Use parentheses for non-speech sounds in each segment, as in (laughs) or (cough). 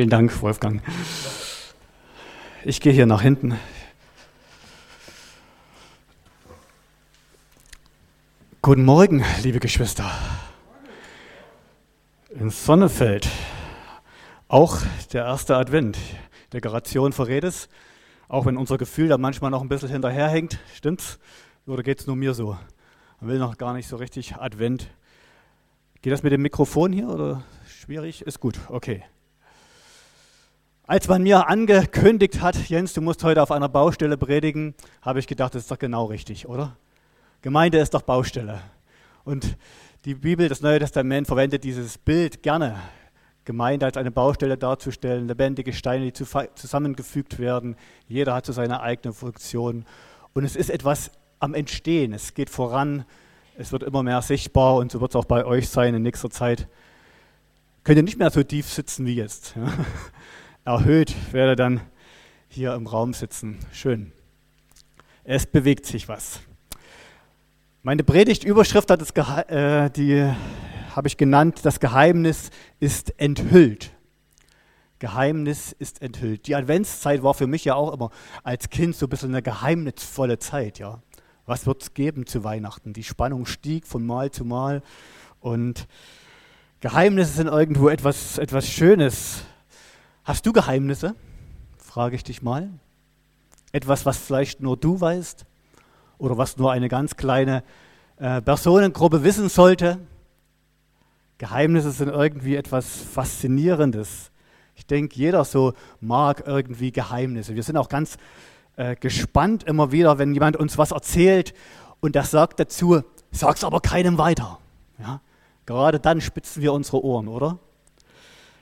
Vielen Dank, Wolfgang. Ich gehe hier nach hinten. Guten Morgen, liebe Geschwister. In Sonnefeld, auch der erste Advent. Dekoration verrät es, auch wenn unser Gefühl da manchmal noch ein bisschen hinterherhängt. Stimmt's? Oder geht es nur mir so? Man will noch gar nicht so richtig Advent. Geht das mit dem Mikrofon hier oder schwierig? Ist gut, okay. Als man mir angekündigt hat, Jens, du musst heute auf einer Baustelle predigen, habe ich gedacht, das ist doch genau richtig, oder? Gemeinde ist doch Baustelle. Und die Bibel, das Neue Testament, verwendet dieses Bild gerne, Gemeinde als eine Baustelle darzustellen, lebendige Steine, die zusammengefügt werden. Jeder hat so seine eigene Funktion. Und es ist etwas am Entstehen. Es geht voran. Es wird immer mehr sichtbar und so wird es auch bei euch sein in nächster Zeit. Könnt ihr nicht mehr so tief sitzen wie jetzt. Erhöht werde dann hier im Raum sitzen. Schön. Es bewegt sich was. Meine Predigtüberschrift hat es, äh, die habe ich genannt, das Geheimnis ist enthüllt. Geheimnis ist enthüllt. Die Adventszeit war für mich ja auch immer als Kind so ein bisschen eine geheimnisvolle Zeit. Ja. Was wird es geben zu Weihnachten? Die Spannung stieg von Mal zu Mal und Geheimnisse sind irgendwo etwas, etwas Schönes, Hast du Geheimnisse? Frage ich dich mal. Etwas, was vielleicht nur du weißt oder was nur eine ganz kleine äh, Personengruppe wissen sollte. Geheimnisse sind irgendwie etwas Faszinierendes. Ich denke, jeder so mag irgendwie Geheimnisse. Wir sind auch ganz äh, gespannt immer wieder, wenn jemand uns was erzählt und das sagt dazu, sag's aber keinem weiter. Ja? Gerade dann spitzen wir unsere Ohren, oder?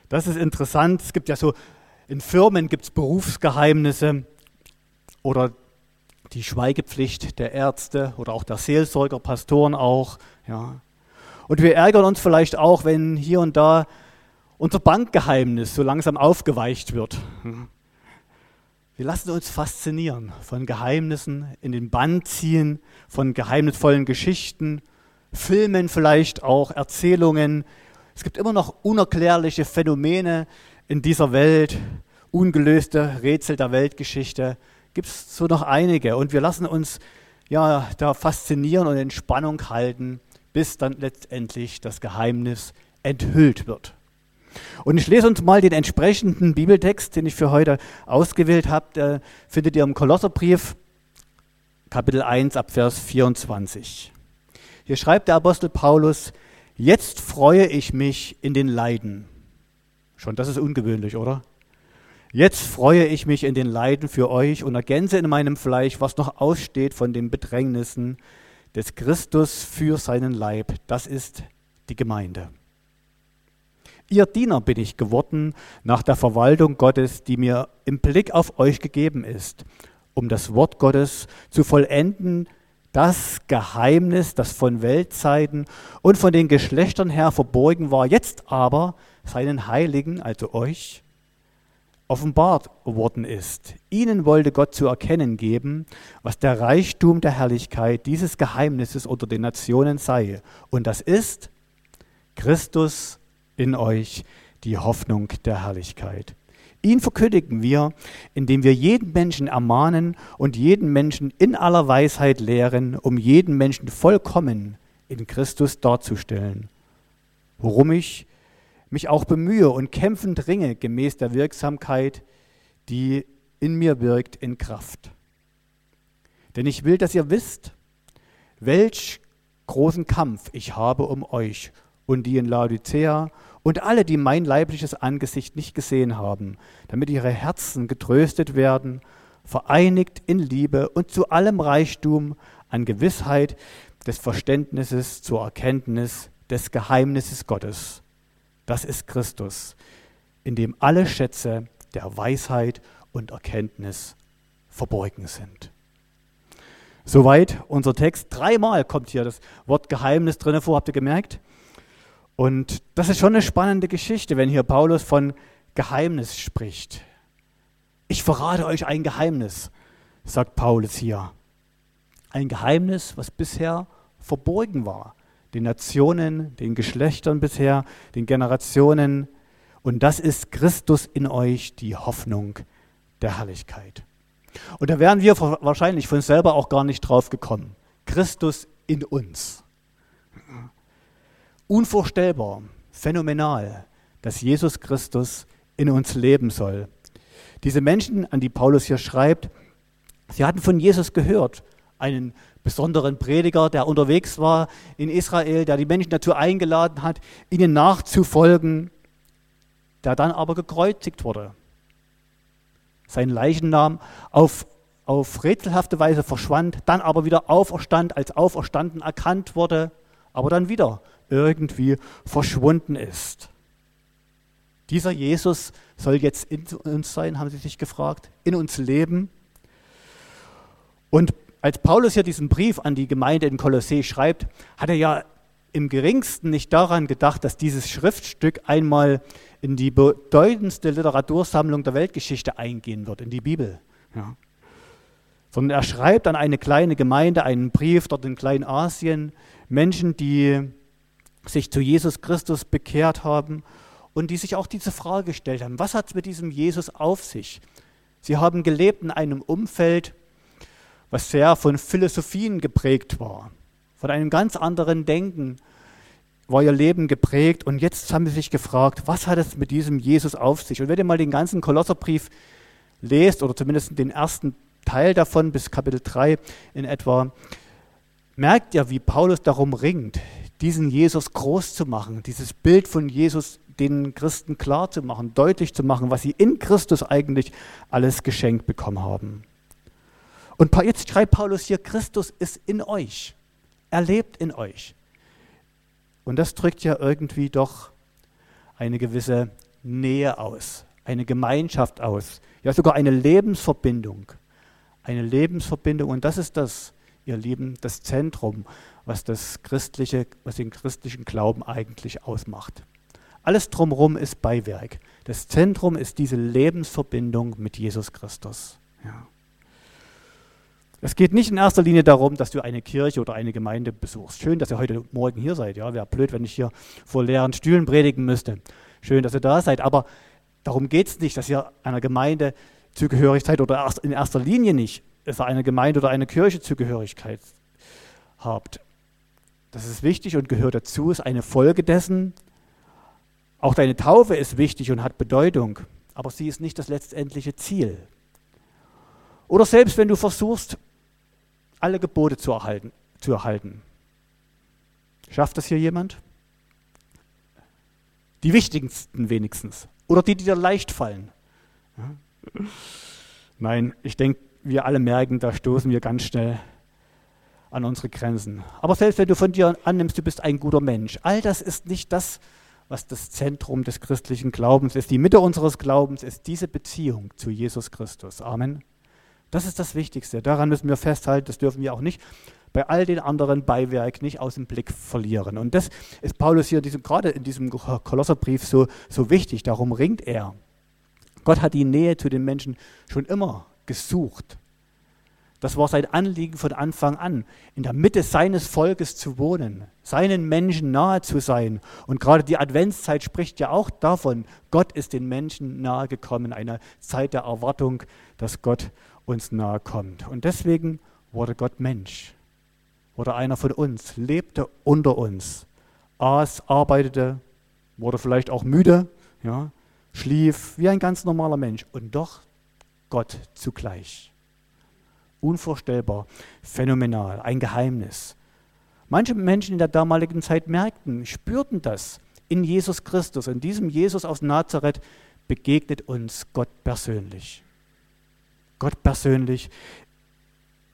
Das ist interessant. Es gibt ja so, in Firmen gibt es Berufsgeheimnisse oder die Schweigepflicht der Ärzte oder auch der Seelsorger, Pastoren auch. Ja. Und wir ärgern uns vielleicht auch, wenn hier und da unser Bankgeheimnis so langsam aufgeweicht wird. Wir lassen uns faszinieren von Geheimnissen, in den Bann ziehen, von geheimnisvollen Geschichten, Filmen vielleicht auch, Erzählungen, es gibt immer noch unerklärliche Phänomene in dieser Welt, ungelöste Rätsel der Weltgeschichte. Gibt es so noch einige und wir lassen uns ja da faszinieren und in Spannung halten, bis dann letztendlich das Geheimnis enthüllt wird. Und ich lese uns mal den entsprechenden Bibeltext, den ich für heute ausgewählt habe. Der findet ihr im Kolosserbrief, Kapitel 1 ab Vers 24. Hier schreibt der Apostel Paulus, Jetzt freue ich mich in den Leiden. Schon das ist ungewöhnlich, oder? Jetzt freue ich mich in den Leiden für euch und ergänze in meinem Fleisch, was noch aussteht von den Bedrängnissen des Christus für seinen Leib. Das ist die Gemeinde. Ihr Diener bin ich geworden nach der Verwaltung Gottes, die mir im Blick auf euch gegeben ist, um das Wort Gottes zu vollenden, das Geheimnis, das von Weltzeiten und von den Geschlechtern her verborgen war, jetzt aber seinen Heiligen, also euch, offenbart worden ist. Ihnen wollte Gott zu erkennen geben, was der Reichtum der Herrlichkeit dieses Geheimnisses unter den Nationen sei. Und das ist Christus in euch, die Hoffnung der Herrlichkeit. Ihn verkündigen wir, indem wir jeden Menschen ermahnen und jeden Menschen in aller Weisheit lehren, um jeden Menschen vollkommen in Christus darzustellen. Worum ich mich auch bemühe und kämpfend ringe gemäß der Wirksamkeit, die in mir wirkt, in Kraft. Denn ich will, dass ihr wisst, welch großen Kampf ich habe um euch und die in Laodicea und alle, die mein leibliches Angesicht nicht gesehen haben, damit ihre Herzen getröstet werden, vereinigt in Liebe und zu allem Reichtum an Gewissheit des Verständnisses zur Erkenntnis des Geheimnisses Gottes. Das ist Christus, in dem alle Schätze der Weisheit und Erkenntnis verborgen sind. Soweit unser Text. Dreimal kommt hier das Wort Geheimnis drin vor, habt ihr gemerkt? Und das ist schon eine spannende Geschichte, wenn hier Paulus von Geheimnis spricht. Ich verrate euch ein Geheimnis, sagt Paulus hier. Ein Geheimnis, was bisher verborgen war. Den Nationen, den Geschlechtern bisher, den Generationen Und das ist Christus in euch, die Hoffnung der Herrlichkeit. Und da wären wir wahrscheinlich von selber auch gar nicht drauf gekommen. Christus in uns. Unvorstellbar, phänomenal, dass Jesus Christus in uns leben soll. Diese Menschen, an die Paulus hier schreibt, sie hatten von Jesus gehört, einen besonderen Prediger, der unterwegs war in Israel, der die Menschen dazu eingeladen hat, ihnen nachzufolgen, der dann aber gekreuzigt wurde. Sein Leichnam auf, auf rätselhafte Weise verschwand, dann aber wieder auferstand, als auferstanden erkannt wurde, aber dann wieder irgendwie verschwunden ist. Dieser Jesus soll jetzt in uns sein, haben sie sich gefragt, in uns leben. Und als Paulus hier diesen Brief an die Gemeinde in Kolossee schreibt, hat er ja im geringsten nicht daran gedacht, dass dieses Schriftstück einmal in die bedeutendste Literatursammlung der Weltgeschichte eingehen wird, in die Bibel. Ja. Sondern er schreibt an eine kleine Gemeinde einen Brief dort in Kleinasien, Menschen, die sich zu Jesus Christus bekehrt haben und die sich auch diese Frage gestellt haben, was hat es mit diesem Jesus auf sich? Sie haben gelebt in einem Umfeld, was sehr von Philosophien geprägt war, von einem ganz anderen Denken war ihr Leben geprägt und jetzt haben sie sich gefragt, was hat es mit diesem Jesus auf sich? Und wenn ihr mal den ganzen Kolosserbrief lest oder zumindest den ersten Teil davon bis Kapitel 3 in etwa, merkt ihr, wie Paulus darum ringt, diesen Jesus groß zu machen, dieses Bild von Jesus den Christen klar zu machen, deutlich zu machen, was sie in Christus eigentlich alles geschenkt bekommen haben. Und jetzt schreibt Paulus hier, Christus ist in euch. Er lebt in euch. Und das drückt ja irgendwie doch eine gewisse Nähe aus, eine Gemeinschaft aus, ja sogar eine Lebensverbindung. Eine Lebensverbindung und das ist das, ihr Lieben, das Zentrum, was das christliche, was den christlichen Glauben eigentlich ausmacht. Alles drumherum ist Beiwerk. Das Zentrum ist diese Lebensverbindung mit Jesus Christus. Ja. Es geht nicht in erster Linie darum, dass du eine Kirche oder eine Gemeinde besuchst. Schön, dass ihr heute Morgen hier seid. Ja, wäre blöd, wenn ich hier vor leeren Stühlen predigen müsste. Schön, dass ihr da seid. Aber darum geht es nicht, dass ihr einer Gemeinde zugehörig seid oder in erster Linie nicht, dass ihr eine Gemeinde oder eine Kirche Zugehörigkeit habt. Das ist wichtig und gehört dazu, ist eine Folge dessen. Auch deine Taufe ist wichtig und hat Bedeutung, aber sie ist nicht das letztendliche Ziel. Oder selbst wenn du versuchst, alle Gebote zu erhalten. Zu erhalten. Schafft das hier jemand? Die wichtigsten wenigstens. Oder die, die dir leicht fallen. Nein, ich denke, wir alle merken, da stoßen wir ganz schnell an unsere Grenzen. Aber selbst wenn du von dir annimmst, du bist ein guter Mensch, all das ist nicht das, was das Zentrum des christlichen Glaubens ist. Die Mitte unseres Glaubens ist diese Beziehung zu Jesus Christus. Amen. Das ist das Wichtigste. Daran müssen wir festhalten. Das dürfen wir auch nicht bei all den anderen Beiwerk nicht aus dem Blick verlieren. Und das ist Paulus hier in diesem, gerade in diesem Kolosserbrief so, so wichtig. Darum ringt er. Gott hat die Nähe zu den Menschen schon immer gesucht. Das war sein Anliegen von Anfang an, in der Mitte seines Volkes zu wohnen, seinen Menschen nahe zu sein. Und gerade die Adventszeit spricht ja auch davon, Gott ist den Menschen nahe gekommen, eine Zeit der Erwartung, dass Gott uns nahe kommt. Und deswegen wurde Gott Mensch, wurde einer von uns, lebte unter uns, aß, arbeitete, wurde vielleicht auch müde, ja, schlief wie ein ganz normaler Mensch und doch Gott zugleich. Unvorstellbar, phänomenal, ein Geheimnis. Manche Menschen in der damaligen Zeit merkten, spürten das in Jesus Christus. In diesem Jesus aus Nazareth begegnet uns Gott persönlich. Gott persönlich,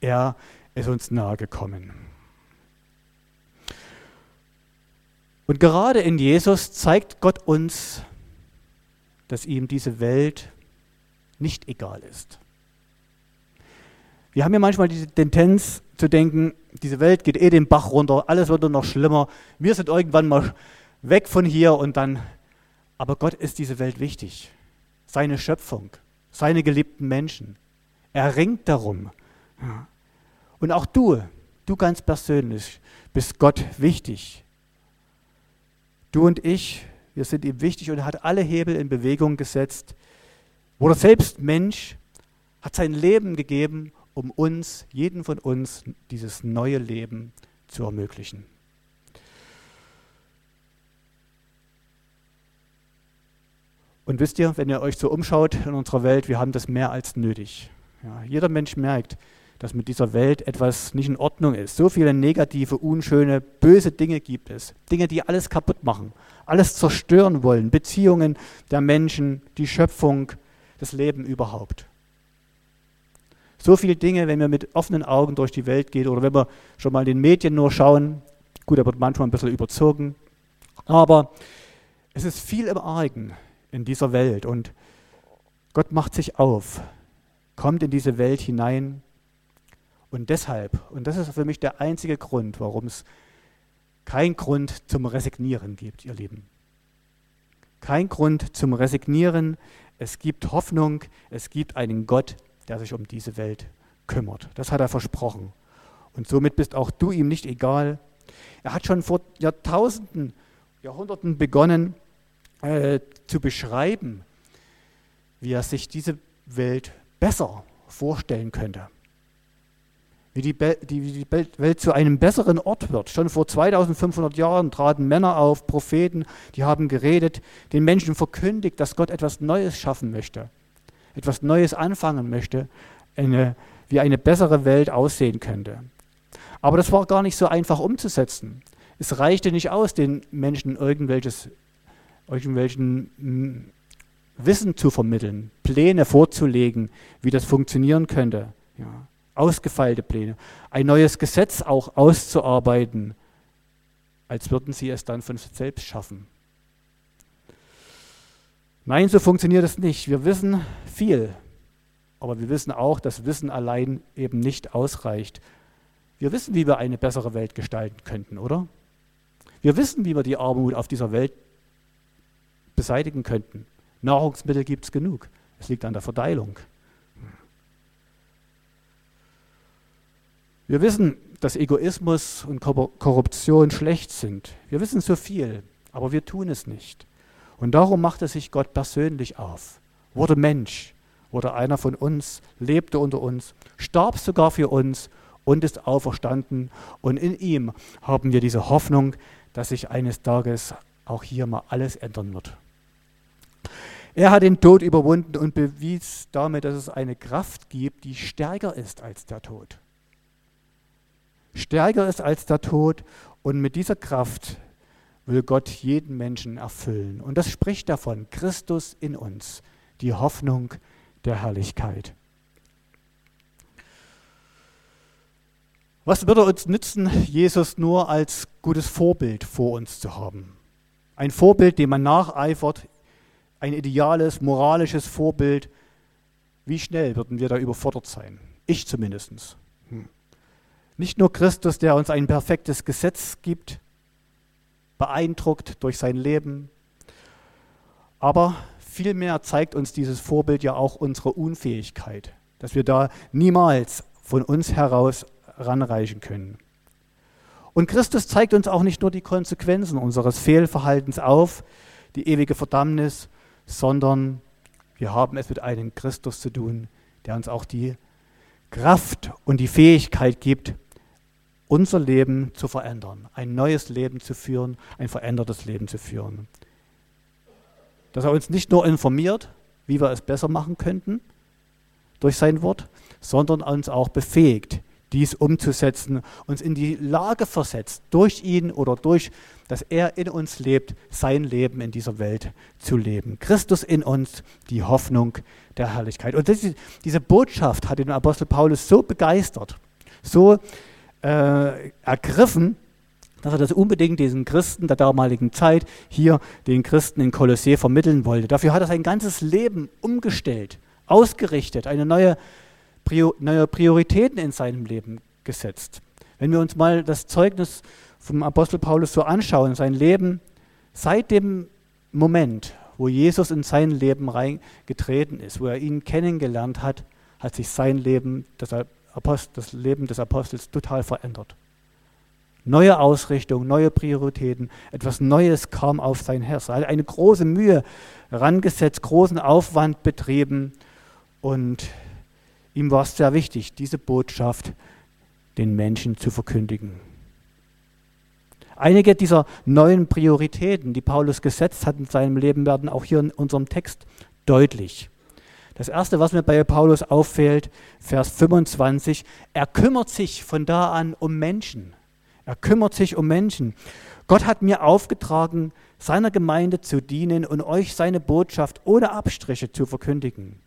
er ist uns nahe gekommen. Und gerade in Jesus zeigt Gott uns, dass ihm diese Welt nicht egal ist. Wir haben ja manchmal die Tendenz zu denken, diese Welt geht eh den Bach runter, alles wird nur noch schlimmer, wir sind irgendwann mal weg von hier und dann, aber Gott ist diese Welt wichtig, seine Schöpfung, seine geliebten Menschen. Er ringt darum. Und auch du, du ganz persönlich, bist Gott wichtig. Du und ich, wir sind ihm wichtig und er hat alle Hebel in Bewegung gesetzt. Wurde selbst Mensch, hat sein Leben gegeben, um uns, jeden von uns, dieses neue Leben zu ermöglichen. Und wisst ihr, wenn ihr euch so umschaut in unserer Welt, wir haben das mehr als nötig. Ja, jeder Mensch merkt, dass mit dieser Welt etwas nicht in Ordnung ist. So viele negative, unschöne, böse Dinge gibt es. Dinge, die alles kaputt machen, alles zerstören wollen. Beziehungen der Menschen, die Schöpfung, das Leben überhaupt. So viele Dinge, wenn wir mit offenen Augen durch die Welt gehen oder wenn wir schon mal in den Medien nur schauen. Gut, da wird manchmal ein bisschen überzogen. Aber es ist viel im Argen in dieser Welt und Gott macht sich auf, kommt in diese Welt hinein und deshalb, und das ist für mich der einzige Grund, warum es kein Grund zum Resignieren gibt, ihr Lieben. Kein Grund zum Resignieren. Es gibt Hoffnung, es gibt einen Gott, der sich um diese Welt kümmert. Das hat er versprochen. Und somit bist auch du ihm nicht egal. Er hat schon vor Jahrtausenden, Jahrhunderten begonnen äh, zu beschreiben, wie er sich diese Welt besser vorstellen könnte wie die, die, die Welt zu einem besseren Ort wird. Schon vor 2500 Jahren traten Männer auf, Propheten, die haben geredet, den Menschen verkündigt, dass Gott etwas Neues schaffen möchte, etwas Neues anfangen möchte, eine, wie eine bessere Welt aussehen könnte. Aber das war gar nicht so einfach umzusetzen. Es reichte nicht aus, den Menschen irgendwelches, irgendwelchen hm, Wissen zu vermitteln, Pläne vorzulegen, wie das funktionieren könnte. Ja ausgefeilte Pläne, ein neues Gesetz auch auszuarbeiten, als würden sie es dann von selbst schaffen. Nein, so funktioniert es nicht. Wir wissen viel, aber wir wissen auch, dass Wissen allein eben nicht ausreicht. Wir wissen, wie wir eine bessere Welt gestalten könnten, oder? Wir wissen, wie wir die Armut auf dieser Welt beseitigen könnten. Nahrungsmittel gibt es genug. Es liegt an der Verteilung. Wir wissen, dass Egoismus und Korruption schlecht sind. Wir wissen so viel, aber wir tun es nicht. Und darum machte sich Gott persönlich auf, wurde Mensch, wurde einer von uns, lebte unter uns, starb sogar für uns und ist auferstanden. Und in ihm haben wir diese Hoffnung, dass sich eines Tages auch hier mal alles ändern wird. Er hat den Tod überwunden und bewies damit, dass es eine Kraft gibt, die stärker ist als der Tod stärker ist als der Tod und mit dieser Kraft will Gott jeden Menschen erfüllen. Und das spricht davon, Christus in uns, die Hoffnung der Herrlichkeit. Was würde uns nützen, Jesus nur als gutes Vorbild vor uns zu haben? Ein Vorbild, dem man nacheifert, ein ideales, moralisches Vorbild. Wie schnell würden wir da überfordert sein? Ich zumindest. Hm. Nicht nur Christus, der uns ein perfektes Gesetz gibt, beeindruckt durch sein Leben, aber vielmehr zeigt uns dieses Vorbild ja auch unsere Unfähigkeit, dass wir da niemals von uns heraus ranreichen können. Und Christus zeigt uns auch nicht nur die Konsequenzen unseres Fehlverhaltens auf, die ewige Verdammnis, sondern wir haben es mit einem Christus zu tun, der uns auch die Kraft und die Fähigkeit gibt, unser Leben zu verändern, ein neues Leben zu führen, ein verändertes Leben zu führen. Dass er uns nicht nur informiert, wie wir es besser machen könnten durch sein Wort, sondern uns auch befähigt, dies umzusetzen, uns in die Lage versetzt, durch ihn oder durch, dass er in uns lebt, sein Leben in dieser Welt zu leben. Christus in uns, die Hoffnung der Herrlichkeit. Und das, diese Botschaft hat den Apostel Paulus so begeistert, so äh, ergriffen, dass er das unbedingt diesen Christen der damaligen Zeit hier den Christen in Kolossee vermitteln wollte. Dafür hat er sein ganzes Leben umgestellt, ausgerichtet, eine neue, Prior neue Prioritäten in seinem Leben gesetzt. Wenn wir uns mal das Zeugnis vom Apostel Paulus so anschauen, sein Leben seit dem Moment, wo Jesus in sein Leben reingetreten ist, wo er ihn kennengelernt hat, hat sich sein Leben, das Apostel, das Leben des Apostels total verändert. Neue Ausrichtung, neue Prioritäten, etwas Neues kam auf sein Herz. Er hat eine große Mühe rangesetzt, großen Aufwand betrieben und ihm war es sehr wichtig, diese Botschaft den Menschen zu verkündigen. Einige dieser neuen Prioritäten, die Paulus gesetzt hat in seinem Leben, werden auch hier in unserem Text deutlich. Das erste, was mir bei Paulus auffällt, Vers 25, er kümmert sich von da an um Menschen. Er kümmert sich um Menschen. Gott hat mir aufgetragen, seiner Gemeinde zu dienen und euch seine Botschaft ohne Abstriche zu verkündigen.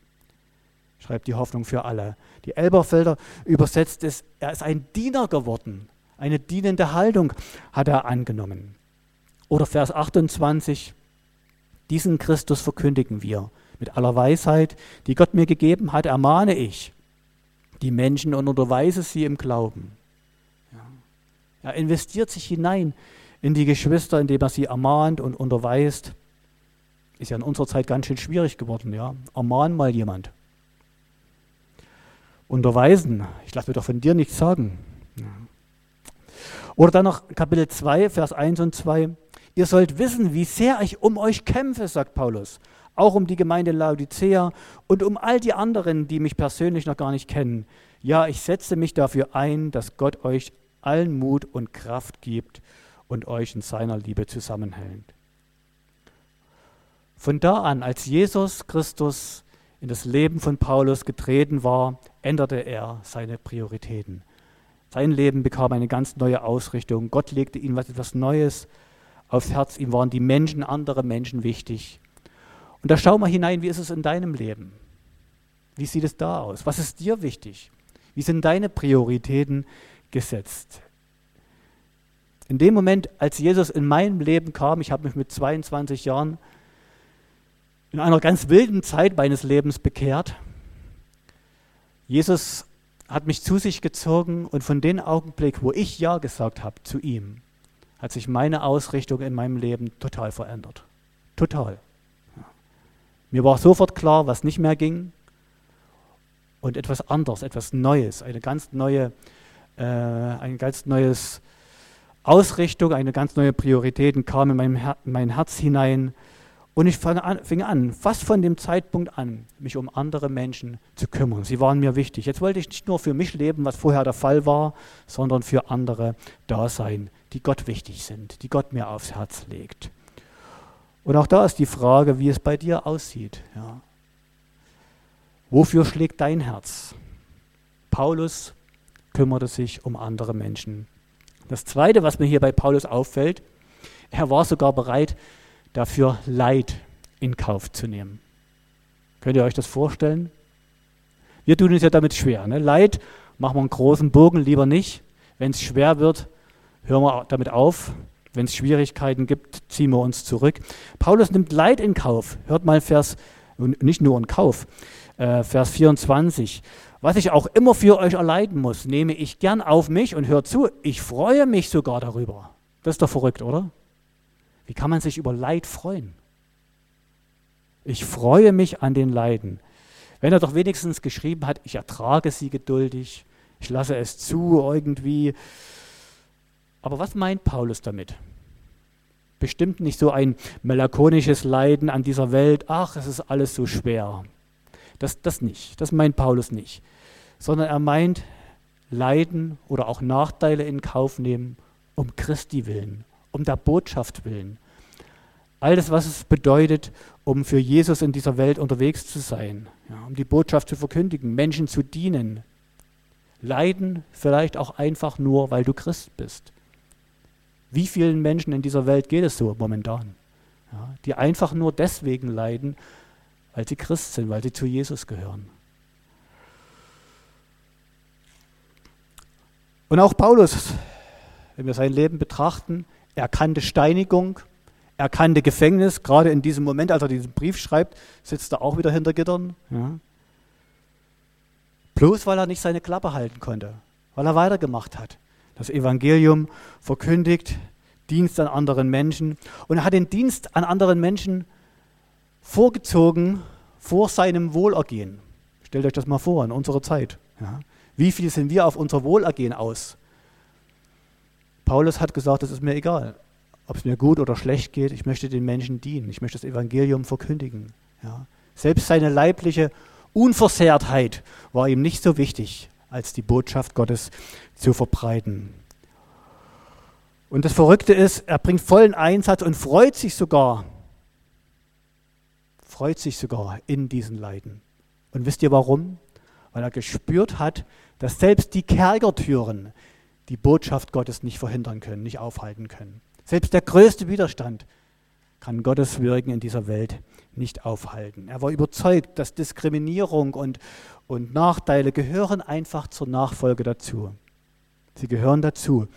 Schreibt die Hoffnung für alle. Die Elberfelder übersetzt es, er ist ein Diener geworden. Eine dienende Haltung hat er angenommen. Oder Vers 28, diesen Christus verkündigen wir. Mit aller Weisheit, die Gott mir gegeben hat, ermahne ich die Menschen und unterweise sie im Glauben. Ja. Er investiert sich hinein in die Geschwister, indem er sie ermahnt und unterweist. Ist ja in unserer Zeit ganz schön schwierig geworden. Ja. Ermahn mal jemand. Unterweisen. Ich lasse mir doch von dir nichts sagen. Ja. Oder dann noch Kapitel 2, Vers 1 und 2. Ihr sollt wissen, wie sehr ich um euch kämpfe, sagt Paulus auch um die Gemeinde Laodicea und um all die anderen, die mich persönlich noch gar nicht kennen. Ja, ich setze mich dafür ein, dass Gott euch allen Mut und Kraft gibt und euch in seiner Liebe zusammenhält. Von da an, als Jesus Christus in das Leben von Paulus getreten war, änderte er seine Prioritäten. Sein Leben bekam eine ganz neue Ausrichtung. Gott legte ihm etwas Neues aufs Herz. Ihm waren die Menschen, andere Menschen wichtig. Und da schau mal hinein, wie ist es in deinem Leben? Wie sieht es da aus? Was ist dir wichtig? Wie sind deine Prioritäten gesetzt? In dem Moment, als Jesus in mein Leben kam, ich habe mich mit 22 Jahren in einer ganz wilden Zeit meines Lebens bekehrt. Jesus hat mich zu sich gezogen und von dem Augenblick, wo ich Ja gesagt habe zu ihm, hat sich meine Ausrichtung in meinem Leben total verändert. Total. Mir war sofort klar, was nicht mehr ging und etwas anderes, etwas Neues, eine ganz neue, äh, ein ganz neues Ausrichtung, eine ganz neue Prioritäten kam in, Her in mein Herz hinein und ich an, fing an, fast von dem Zeitpunkt an, mich um andere Menschen zu kümmern. Sie waren mir wichtig. Jetzt wollte ich nicht nur für mich leben, was vorher der Fall war, sondern für andere da sein, die Gott wichtig sind, die Gott mir aufs Herz legt. Und auch da ist die Frage, wie es bei dir aussieht. Ja. Wofür schlägt dein Herz? Paulus kümmerte sich um andere Menschen. Das Zweite, was mir hier bei Paulus auffällt, er war sogar bereit, dafür Leid in Kauf zu nehmen. Könnt ihr euch das vorstellen? Wir tun uns ja damit schwer. Ne? Leid machen wir einen großen Bogen lieber nicht. Wenn es schwer wird, hören wir damit auf. Wenn es Schwierigkeiten gibt, ziehen wir uns zurück. Paulus nimmt Leid in Kauf. Hört mal Vers, nicht nur in Kauf, äh, Vers 24. Was ich auch immer für euch erleiden muss, nehme ich gern auf mich und hört zu, ich freue mich sogar darüber. Das ist doch verrückt, oder? Wie kann man sich über Leid freuen? Ich freue mich an den Leiden. Wenn er doch wenigstens geschrieben hat, ich ertrage sie geduldig, ich lasse es zu irgendwie. Aber was meint Paulus damit? Bestimmt nicht so ein melancholisches Leiden an dieser Welt, ach, es ist alles so schwer. Das, das nicht, das meint Paulus nicht. Sondern er meint Leiden oder auch Nachteile in Kauf nehmen, um Christi willen, um der Botschaft willen. All das, was es bedeutet, um für Jesus in dieser Welt unterwegs zu sein, ja, um die Botschaft zu verkündigen, Menschen zu dienen. Leiden vielleicht auch einfach nur, weil du Christ bist. Wie vielen Menschen in dieser Welt geht es so momentan? Ja, die einfach nur deswegen leiden, weil sie Christ sind, weil sie zu Jesus gehören. Und auch Paulus, wenn wir sein Leben betrachten, er kannte Steinigung, er kannte Gefängnis. Gerade in diesem Moment, als er diesen Brief schreibt, sitzt er auch wieder hinter Gittern. Ja. Bloß weil er nicht seine Klappe halten konnte, weil er weitergemacht hat das Evangelium verkündigt, Dienst an anderen Menschen. Und er hat den Dienst an anderen Menschen vorgezogen vor seinem Wohlergehen. Stellt euch das mal vor in unserer Zeit. Ja. Wie viel sind wir auf unser Wohlergehen aus? Paulus hat gesagt, es ist mir egal, ob es mir gut oder schlecht geht, ich möchte den Menschen dienen, ich möchte das Evangelium verkündigen. Ja. Selbst seine leibliche Unversehrtheit war ihm nicht so wichtig, als die Botschaft Gottes zu verbreiten. Und das Verrückte ist, er bringt vollen Einsatz und freut sich sogar, freut sich sogar in diesen Leiden. Und wisst ihr warum? Weil er gespürt hat, dass selbst die Kerkertüren die Botschaft Gottes nicht verhindern können, nicht aufhalten können. Selbst der größte Widerstand kann Gottes Wirken in dieser Welt nicht aufhalten. Er war überzeugt, dass Diskriminierung und, und Nachteile gehören einfach zur Nachfolge dazu. Sie gehören dazu.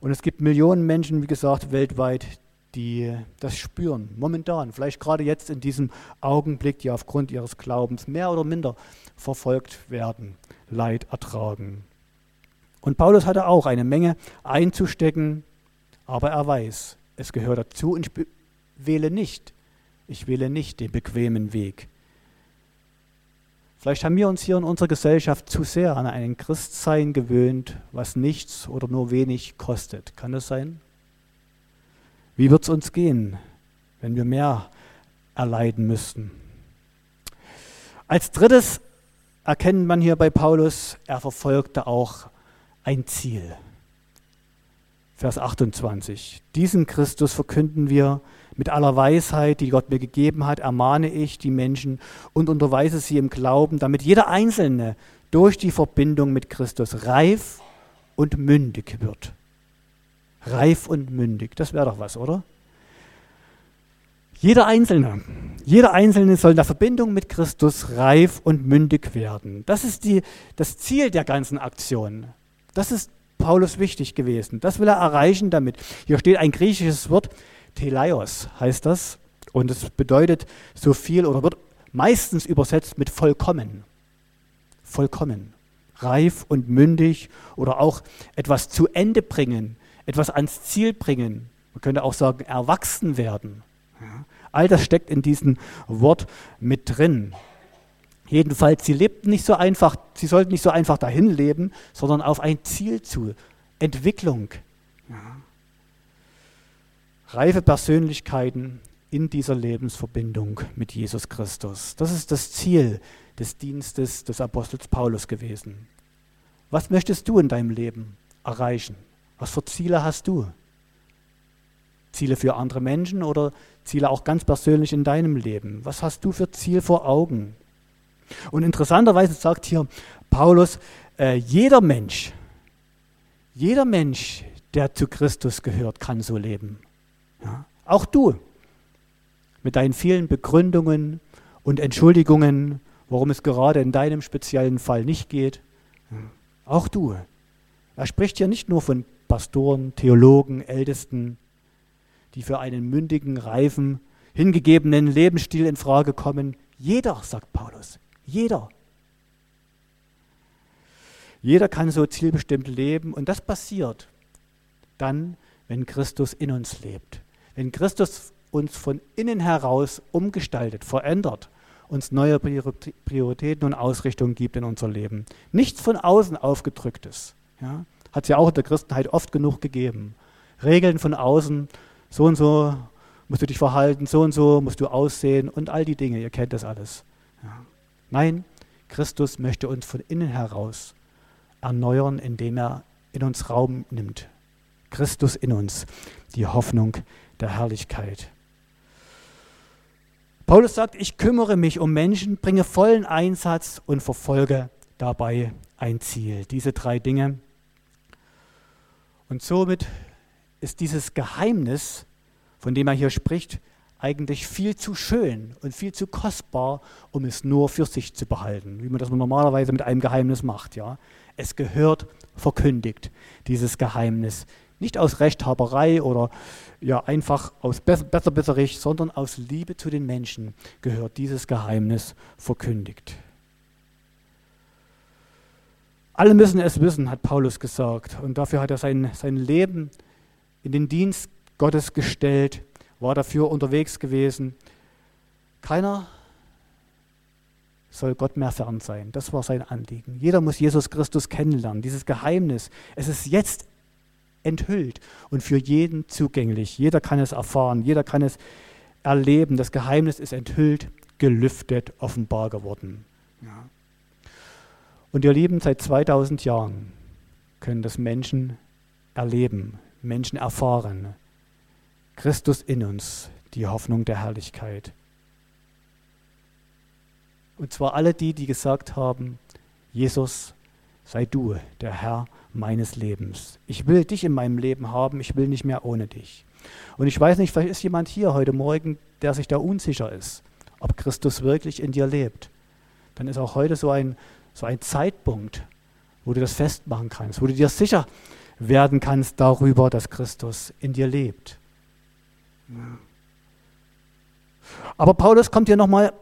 Und es gibt Millionen Menschen, wie gesagt, weltweit, die das spüren, momentan, vielleicht gerade jetzt in diesem Augenblick, die aufgrund ihres Glaubens mehr oder minder verfolgt werden, Leid ertragen. Und Paulus hatte auch eine Menge einzustecken, aber er weiß, es gehört dazu und wähle nicht, ich wähle nicht den bequemen Weg. Vielleicht haben wir uns hier in unserer Gesellschaft zu sehr an einen Christsein gewöhnt, was nichts oder nur wenig kostet. Kann das sein? Wie wird es uns gehen, wenn wir mehr erleiden müssten? Als drittes erkennt man hier bei Paulus, er verfolgte auch ein Ziel. Vers 28. Diesen Christus verkünden wir mit aller Weisheit, die Gott mir gegeben hat, ermahne ich die Menschen und unterweise sie im Glauben, damit jeder Einzelne durch die Verbindung mit Christus reif und mündig wird. Reif und mündig, das wäre doch was, oder? Jeder Einzelne, jeder Einzelne soll in der Verbindung mit Christus reif und mündig werden. Das ist die, das Ziel der ganzen Aktion. Das ist Paulus wichtig gewesen. Das will er erreichen damit. Hier steht ein griechisches Wort, Teleios heißt das. Und es bedeutet so viel oder wird meistens übersetzt mit vollkommen. Vollkommen. Reif und mündig oder auch etwas zu Ende bringen, etwas ans Ziel bringen. Man könnte auch sagen, erwachsen werden. All das steckt in diesem Wort mit drin. Jedenfalls, sie lebten nicht so einfach, sie sollten nicht so einfach dahin leben, sondern auf ein Ziel zu. Entwicklung. Ja reife Persönlichkeiten in dieser Lebensverbindung mit Jesus Christus. Das ist das Ziel des Dienstes des Apostels Paulus gewesen. Was möchtest du in deinem Leben erreichen? Was für Ziele hast du? Ziele für andere Menschen oder Ziele auch ganz persönlich in deinem Leben? Was hast du für Ziel vor Augen? Und interessanterweise sagt hier Paulus, äh, jeder Mensch, jeder Mensch, der zu Christus gehört, kann so leben. Ja, auch du mit deinen vielen Begründungen und Entschuldigungen, warum es gerade in deinem speziellen Fall nicht geht. Auch du. Er spricht hier nicht nur von Pastoren, Theologen, Ältesten, die für einen mündigen, reifen, hingegebenen Lebensstil in Frage kommen. Jeder, sagt Paulus, jeder. Jeder kann so zielbestimmt leben und das passiert dann, wenn Christus in uns lebt. Wenn Christus uns von innen heraus umgestaltet, verändert, uns neue Prioritäten und Ausrichtungen gibt in unser Leben. Nichts von außen aufgedrücktes. Ja? Hat es ja auch in der Christenheit oft genug gegeben. Regeln von außen, so und so musst du dich verhalten, so und so musst du aussehen und all die Dinge, ihr kennt das alles. Ja. Nein, Christus möchte uns von innen heraus erneuern, indem er in uns Raum nimmt. Christus in uns, die Hoffnung der Herrlichkeit. Paulus sagt, ich kümmere mich um Menschen, bringe vollen Einsatz und verfolge dabei ein Ziel. Diese drei Dinge. Und somit ist dieses Geheimnis, von dem er hier spricht, eigentlich viel zu schön und viel zu kostbar, um es nur für sich zu behalten, wie man das normalerweise mit einem Geheimnis macht. Ja? Es gehört verkündigt, dieses Geheimnis nicht aus Rechthaberei oder ja einfach aus Besserwisserich, sondern aus Liebe zu den Menschen gehört dieses Geheimnis verkündigt. Alle müssen es wissen, hat Paulus gesagt. Und dafür hat er sein, sein Leben in den Dienst Gottes gestellt, war dafür unterwegs gewesen. Keiner soll Gott mehr fern sein. Das war sein Anliegen. Jeder muss Jesus Christus kennenlernen, dieses Geheimnis. Es ist jetzt enthüllt und für jeden zugänglich. Jeder kann es erfahren, jeder kann es erleben. Das Geheimnis ist enthüllt, gelüftet, offenbar geworden. Ja. Und ihr Lieben, seit 2000 Jahren können das Menschen erleben, Menschen erfahren. Christus in uns, die Hoffnung der Herrlichkeit. Und zwar alle die, die gesagt haben, Jesus, sei du der Herr meines Lebens. Ich will dich in meinem Leben haben, ich will nicht mehr ohne dich. Und ich weiß nicht, vielleicht ist jemand hier heute Morgen, der sich da unsicher ist, ob Christus wirklich in dir lebt. Dann ist auch heute so ein, so ein Zeitpunkt, wo du das festmachen kannst, wo du dir sicher werden kannst darüber, dass Christus in dir lebt. Aber Paulus kommt hier nochmal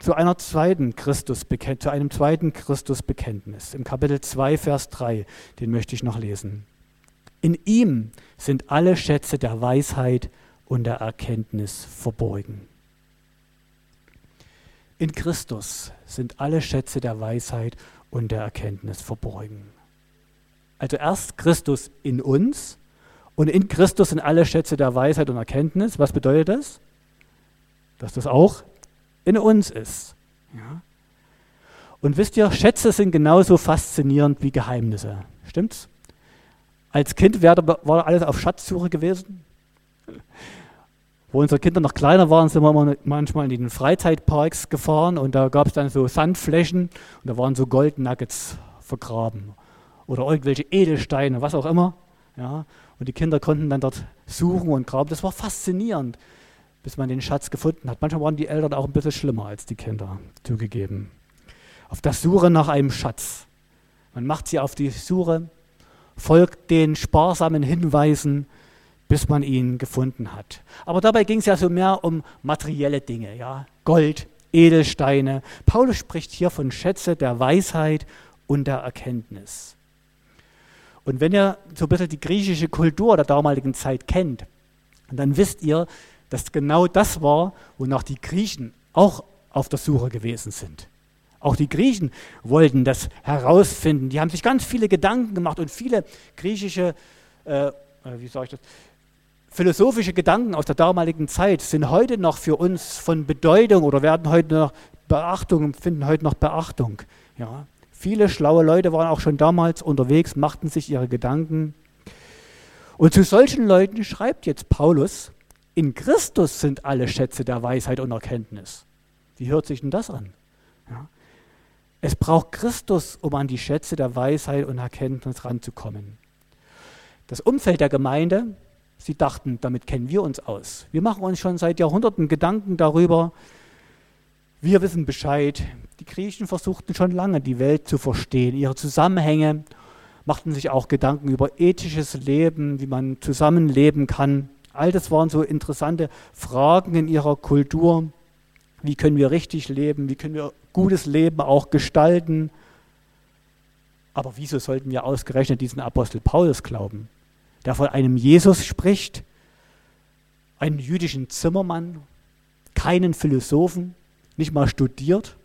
zu einer zweiten zu einem zweiten Christusbekenntnis. Im Kapitel 2, Vers 3, den möchte ich noch lesen. In ihm sind alle Schätze der Weisheit und der Erkenntnis verborgen. In Christus sind alle Schätze der Weisheit und der Erkenntnis verborgen. Also erst Christus in uns und in Christus sind alle Schätze der Weisheit und Erkenntnis. Was bedeutet das? Dass das auch in uns ist. Ja? Und wisst ihr, Schätze sind genauso faszinierend wie Geheimnisse. Stimmt's? Als Kind war alles auf Schatzsuche gewesen. Wo unsere Kinder noch kleiner waren, sind wir manchmal in den Freizeitparks gefahren und da gab es dann so Sandflächen und da waren so Goldnuggets vergraben oder irgendwelche Edelsteine, was auch immer. Ja, und die Kinder konnten dann dort suchen und graben. Das war faszinierend bis man den Schatz gefunden hat. Manchmal waren die Eltern auch ein bisschen schlimmer als die Kinder, zugegeben. Auf der Suche nach einem Schatz. Man macht sie auf die Suche, folgt den sparsamen Hinweisen, bis man ihn gefunden hat. Aber dabei ging es ja so mehr um materielle Dinge, ja, Gold, Edelsteine. Paulus spricht hier von Schätze der Weisheit und der Erkenntnis. Und wenn ihr so ein bisschen die griechische Kultur der damaligen Zeit kennt, dann wisst ihr, dass genau das war, wonach die Griechen auch auf der Suche gewesen sind. Auch die Griechen wollten das herausfinden. Die haben sich ganz viele Gedanken gemacht und viele griechische, äh, äh wie sage ich das, philosophische Gedanken aus der damaligen Zeit sind heute noch für uns von Bedeutung oder werden heute noch Beachtung, finden heute noch Beachtung. Ja. Viele schlaue Leute waren auch schon damals unterwegs, machten sich ihre Gedanken. Und zu solchen Leuten schreibt jetzt Paulus, in Christus sind alle Schätze der Weisheit und Erkenntnis. Wie hört sich denn das an? Ja. Es braucht Christus, um an die Schätze der Weisheit und Erkenntnis ranzukommen. Das Umfeld der Gemeinde, sie dachten, damit kennen wir uns aus. Wir machen uns schon seit Jahrhunderten Gedanken darüber. Wir wissen Bescheid. Die Griechen versuchten schon lange, die Welt zu verstehen, ihre Zusammenhänge, machten sich auch Gedanken über ethisches Leben, wie man zusammenleben kann. All das waren so interessante Fragen in ihrer Kultur. Wie können wir richtig leben? Wie können wir gutes Leben auch gestalten? Aber wieso sollten wir ausgerechnet diesen Apostel Paulus glauben, der von einem Jesus spricht, einen jüdischen Zimmermann, keinen Philosophen, nicht mal studiert?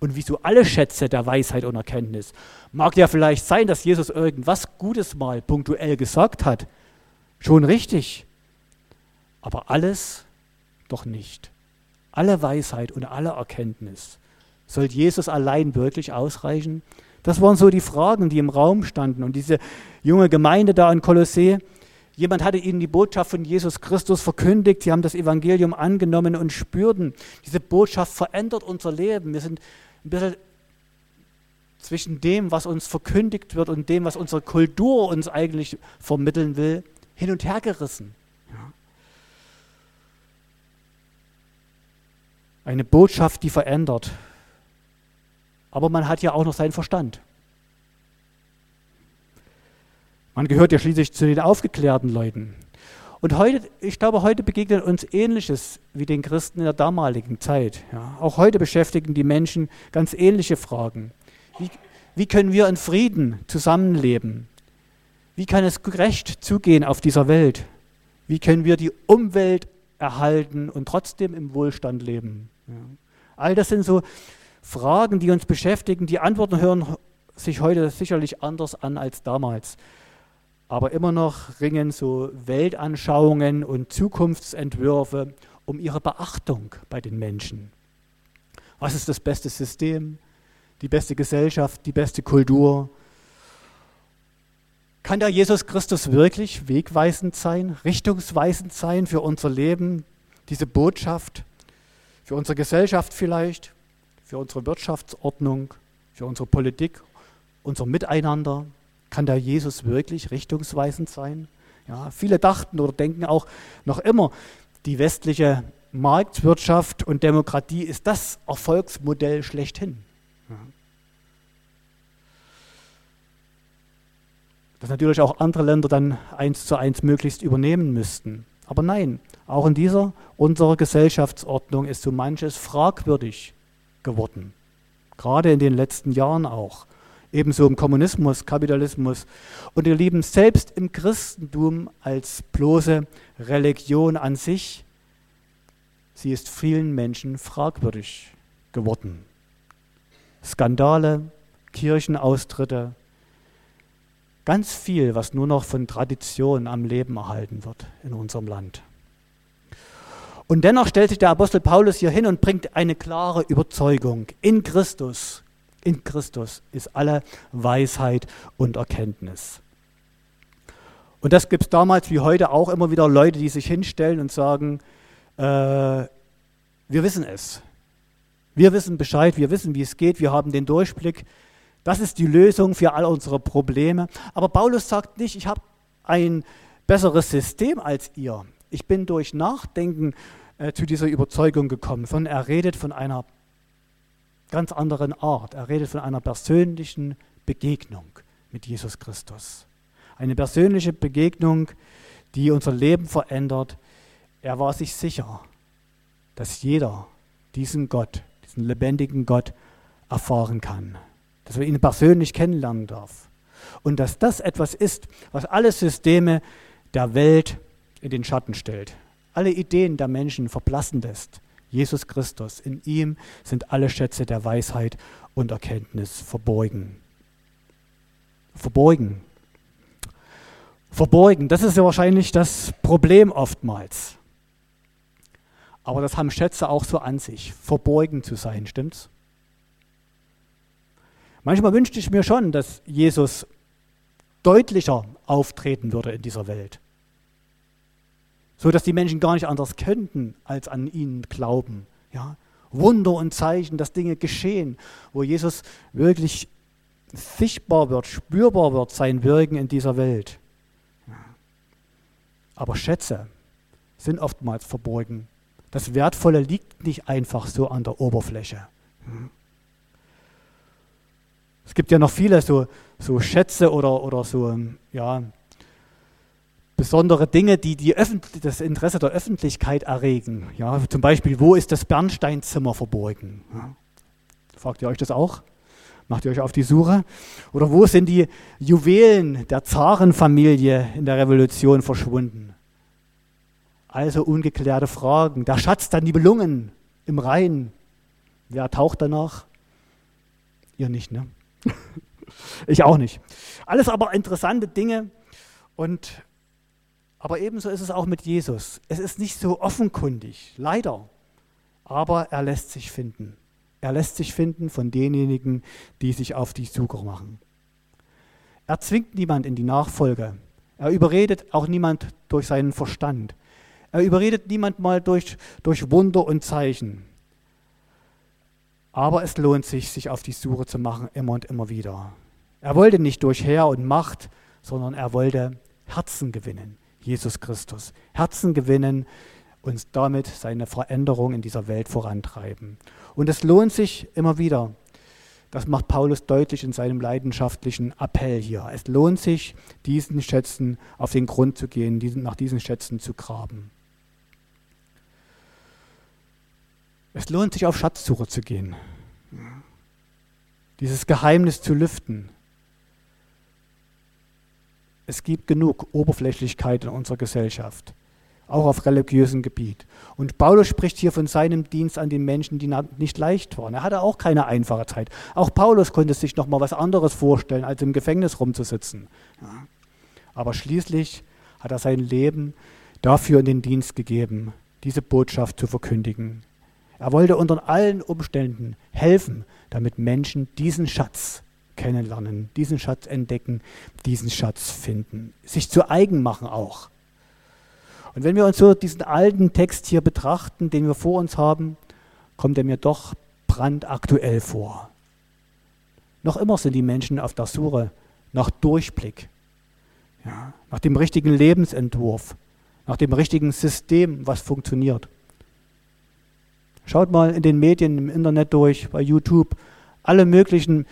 Und wieso alle Schätze der Weisheit und Erkenntnis? Mag ja vielleicht sein, dass Jesus irgendwas Gutes mal punktuell gesagt hat, Schon richtig, aber alles doch nicht. Alle Weisheit und alle Erkenntnis. Soll Jesus allein wirklich ausreichen? Das waren so die Fragen, die im Raum standen. Und diese junge Gemeinde da in Kolossee, jemand hatte ihnen die Botschaft von Jesus Christus verkündigt, sie haben das Evangelium angenommen und spürten, diese Botschaft verändert unser Leben. Wir sind ein bisschen zwischen dem, was uns verkündigt wird und dem, was unsere Kultur uns eigentlich vermitteln will, hin und her gerissen. Ja. Eine Botschaft, die verändert. Aber man hat ja auch noch seinen Verstand. Man gehört ja schließlich zu den aufgeklärten Leuten. Und heute, ich glaube, heute begegnet uns Ähnliches wie den Christen in der damaligen Zeit. Ja. Auch heute beschäftigen die Menschen ganz ähnliche Fragen. Wie, wie können wir in Frieden zusammenleben? Wie kann es gerecht zugehen auf dieser Welt? Wie können wir die Umwelt erhalten und trotzdem im Wohlstand leben? Ja. All das sind so Fragen, die uns beschäftigen. Die Antworten hören sich heute sicherlich anders an als damals. Aber immer noch ringen so Weltanschauungen und Zukunftsentwürfe um ihre Beachtung bei den Menschen. Was ist das beste System, die beste Gesellschaft, die beste Kultur? Kann der Jesus Christus wirklich wegweisend sein, richtungsweisend sein für unser Leben, diese Botschaft, für unsere Gesellschaft vielleicht, für unsere Wirtschaftsordnung, für unsere Politik, unser Miteinander? Kann der Jesus wirklich richtungsweisend sein? Ja, viele dachten oder denken auch noch immer, die westliche Marktwirtschaft und Demokratie ist das Erfolgsmodell schlechthin. Ja. Dass natürlich auch andere Länder dann eins zu eins möglichst übernehmen müssten. Aber nein, auch in dieser unserer Gesellschaftsordnung ist so manches fragwürdig geworden. Gerade in den letzten Jahren auch. Ebenso im Kommunismus, Kapitalismus. Und ihr Lieben, selbst im Christentum als bloße Religion an sich, sie ist vielen Menschen fragwürdig geworden. Skandale, Kirchenaustritte, ganz viel, was nur noch von Tradition am Leben erhalten wird in unserem Land. Und dennoch stellt sich der Apostel Paulus hier hin und bringt eine klare Überzeugung. In Christus, in Christus ist alle Weisheit und Erkenntnis. Und das gibt es damals wie heute auch immer wieder Leute, die sich hinstellen und sagen, äh, wir wissen es. Wir wissen Bescheid, wir wissen, wie es geht, wir haben den Durchblick. Das ist die Lösung für all unsere Probleme. Aber Paulus sagt nicht, ich habe ein besseres System als ihr. Ich bin durch Nachdenken äh, zu dieser Überzeugung gekommen, sondern er redet von einer ganz anderen Art. Er redet von einer persönlichen Begegnung mit Jesus Christus. Eine persönliche Begegnung, die unser Leben verändert. Er war sich sicher, dass jeder diesen Gott, diesen lebendigen Gott erfahren kann dass wir ihn persönlich kennenlernen darf. Und dass das etwas ist, was alle Systeme der Welt in den Schatten stellt. Alle Ideen der Menschen verblassen lässt. Jesus Christus, in ihm sind alle Schätze der Weisheit und Erkenntnis verborgen. Verborgen. Verborgen, das ist ja wahrscheinlich das Problem oftmals. Aber das haben Schätze auch so an sich, verborgen zu sein, stimmt's? Manchmal wünschte ich mir schon, dass Jesus deutlicher auftreten würde in dieser Welt. So dass die Menschen gar nicht anders könnten, als an ihn glauben. Ja? Wunder und Zeichen, dass Dinge geschehen, wo Jesus wirklich sichtbar wird, spürbar wird, sein Wirken in dieser Welt. Aber Schätze sind oftmals verborgen. Das Wertvolle liegt nicht einfach so an der Oberfläche. Es gibt ja noch viele so, so Schätze oder, oder so ja, besondere Dinge, die, die das Interesse der Öffentlichkeit erregen. Ja, zum Beispiel, wo ist das Bernsteinzimmer verborgen? Ja. Fragt ihr euch das auch? Macht ihr euch auf die Suche? Oder wo sind die Juwelen der Zarenfamilie in der Revolution verschwunden? Also ungeklärte Fragen. Der Schatz der Nibelungen im Rhein. Wer taucht danach? Ihr nicht, ne? (laughs) ich auch nicht. Alles aber interessante Dinge und aber ebenso ist es auch mit Jesus. Es ist nicht so offenkundig, leider, aber er lässt sich finden. Er lässt sich finden von denjenigen, die sich auf die Suche machen. Er zwingt niemand in die Nachfolge. Er überredet auch niemand durch seinen Verstand. Er überredet niemand mal durch, durch Wunder und Zeichen. Aber es lohnt sich, sich auf die Suche zu machen, immer und immer wieder. Er wollte nicht durch Heer und Macht, sondern er wollte Herzen gewinnen, Jesus Christus. Herzen gewinnen und damit seine Veränderung in dieser Welt vorantreiben. Und es lohnt sich immer wieder. Das macht Paulus deutlich in seinem leidenschaftlichen Appell hier. Es lohnt sich, diesen Schätzen auf den Grund zu gehen, nach diesen Schätzen zu graben. Es lohnt sich, auf Schatzsuche zu gehen. Dieses Geheimnis zu lüften. Es gibt genug Oberflächlichkeit in unserer Gesellschaft. auch auf religiösem Gebiet. Und Paulus spricht hier von seinem Dienst an den Menschen, die nicht leicht waren. Er hatte auch keine einfache Zeit. Auch Paulus konnte sich noch mal was anderes vorstellen, als im Gefängnis rumzusitzen. Aber schließlich hat er sein Leben dafür in den Dienst gegeben, diese Botschaft zu verkündigen. Er wollte unter allen Umständen helfen, damit Menschen diesen Schatz kennenlernen, diesen Schatz entdecken, diesen Schatz finden, sich zu eigen machen auch. Und wenn wir uns so diesen alten Text hier betrachten, den wir vor uns haben, kommt er mir doch brandaktuell vor. Noch immer sind die Menschen auf der Suche nach Durchblick, ja, nach dem richtigen Lebensentwurf, nach dem richtigen System, was funktioniert. Schaut mal in den Medien, im Internet durch, bei YouTube. Alle möglichen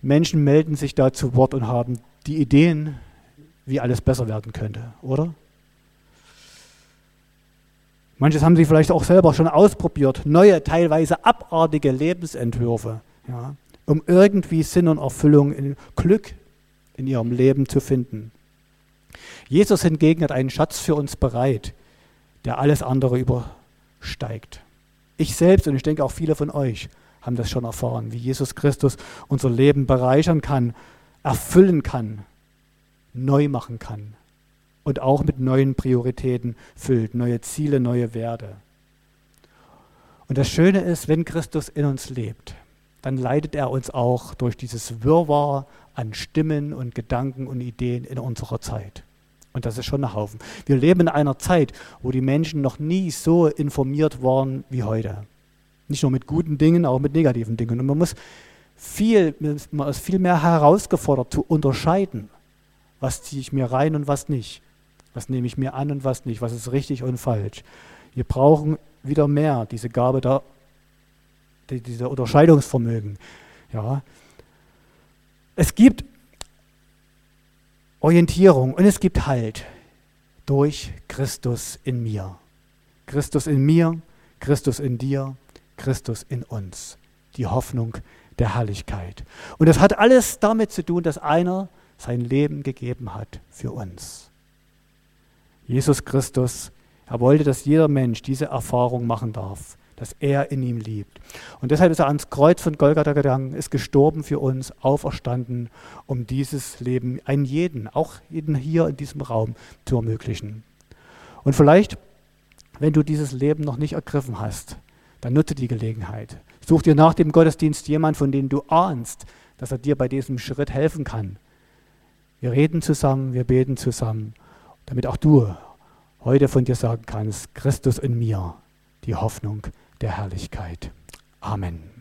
Menschen melden sich da zu Wort und haben die Ideen, wie alles besser werden könnte, oder? Manches haben sie vielleicht auch selber schon ausprobiert, neue, teilweise abartige Lebensentwürfe, ja, um irgendwie Sinn und Erfüllung, Glück in ihrem Leben zu finden. Jesus hingegen hat einen Schatz für uns bereit, der alles andere übersteigt. Ich selbst und ich denke auch viele von euch haben das schon erfahren, wie Jesus Christus unser Leben bereichern kann, erfüllen kann, neu machen kann und auch mit neuen Prioritäten füllt, neue Ziele, neue Werte. Und das Schöne ist, wenn Christus in uns lebt, dann leitet er uns auch durch dieses Wirrwarr an Stimmen und Gedanken und Ideen in unserer Zeit. Und das ist schon ein Haufen. Wir leben in einer Zeit, wo die Menschen noch nie so informiert waren wie heute. Nicht nur mit guten Dingen, auch mit negativen Dingen. Und man muss viel, man ist viel mehr herausgefordert zu unterscheiden, was ziehe ich mir rein und was nicht. Was nehme ich mir an und was nicht? Was ist richtig und falsch? Wir brauchen wieder mehr diese Gabe der, die, dieser Unterscheidungsvermögen. Ja. Es gibt Orientierung und es gibt Halt durch Christus in mir. Christus in mir, Christus in dir, Christus in uns. Die Hoffnung der Herrlichkeit. Und das hat alles damit zu tun, dass einer sein Leben gegeben hat für uns. Jesus Christus, er wollte, dass jeder Mensch diese Erfahrung machen darf, dass er in ihm liebt. Und deshalb ist er ans Kreuz von Golgatha gegangen, ist gestorben für uns, auferstanden, um dieses Leben einen jeden, auch jeden hier in diesem Raum zu ermöglichen. Und vielleicht, wenn du dieses Leben noch nicht ergriffen hast, dann nutze die Gelegenheit. Such dir nach dem Gottesdienst jemand, von dem du ahnst, dass er dir bei diesem Schritt helfen kann. Wir reden zusammen, wir beten zusammen damit auch du heute von dir sagen kannst, Christus in mir, die Hoffnung der Herrlichkeit. Amen.